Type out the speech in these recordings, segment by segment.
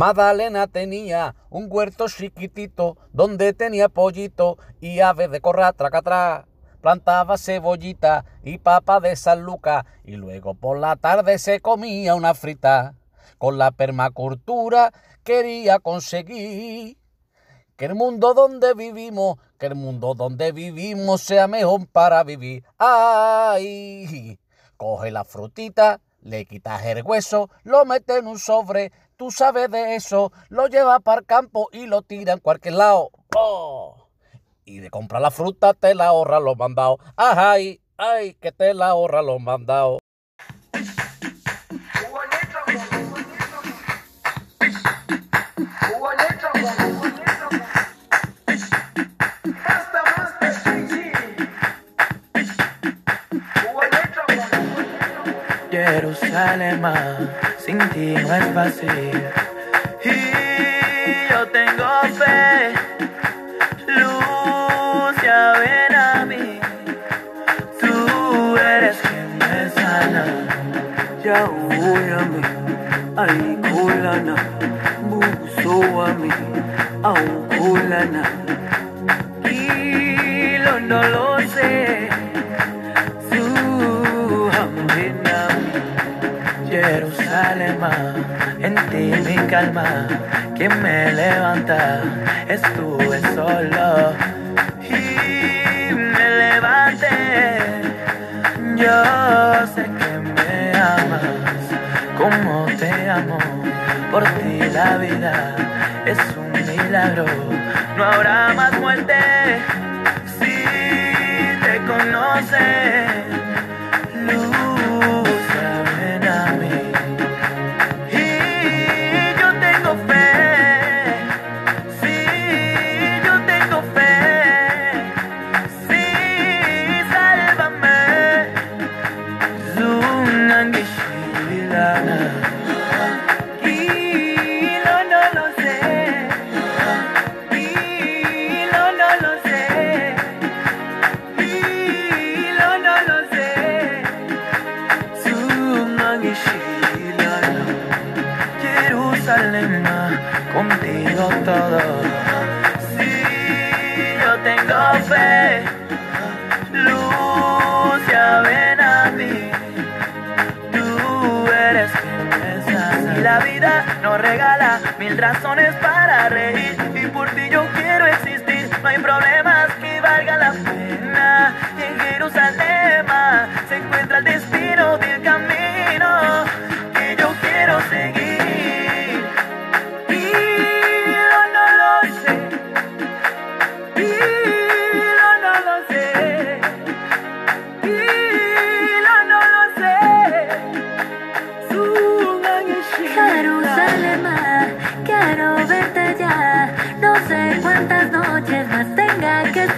Madalena tenía un huerto chiquitito donde tenía pollito y aves de corral tracatrá. Plantaba cebollita y papa de San Lucas y luego por la tarde se comía una frita. Con la permacultura quería conseguir que el mundo donde vivimos, que el mundo donde vivimos sea mejor para vivir. ¡Ay! Coge la frutita, le quitas el hueso, lo mete en un sobre, tú sabes de eso, lo lleva para el campo y lo tira en cualquier lado. ¡Oh! Y de comprar la fruta te la ahorra los mandados. ¡Ay! ¡Ay! Que te la ahorra los mandados. Jerusalén, sin ti no es fácil. Y yo tengo fe, luz ya ven a mí. Tú eres quien me sana. Ya voy a mí, ay kulana, buso a mí, au kulana. Y lo no lo sé. En ti mi calma, quien me levanta, estuve solo y me levanté. Yo sé que me amas, como te amo, por ti la vida es un milagro, no habrá más muerte Contigo todo. Sí, yo tengo fe. Luz, ya ven a mí. Tú eres quien me. Y la vida nos regala mil razones para reír. Y por ti yo quiero existir. No hay problemas que valgan la pena. En Jerusalén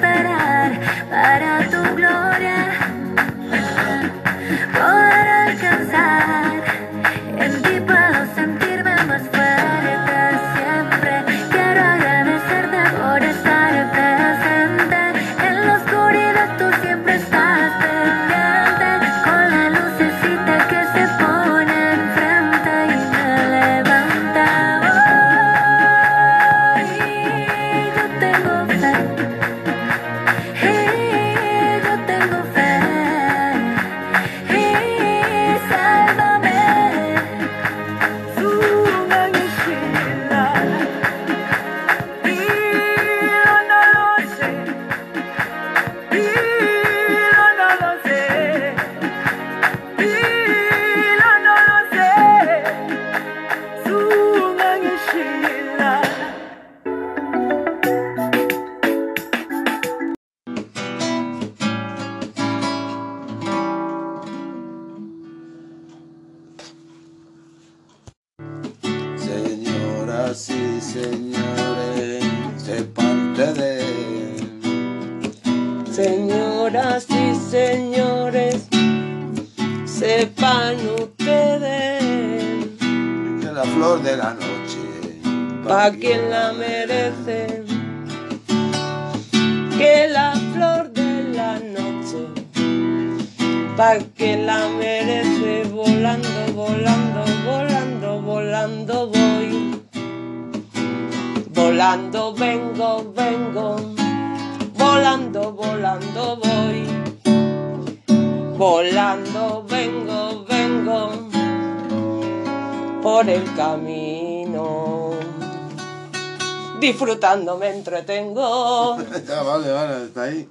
para tu gloria poder alcanzar. Sepan ustedes, que la flor de la noche, pa' quien la merece, que la flor de la noche, pa' quien la merece, volando, volando, volando, volando voy. Volando vengo, vengo, volando, volando voy. Volando vengo, vengo por el camino. Disfrutando me entretengo. Ya, vale, vale, está ahí.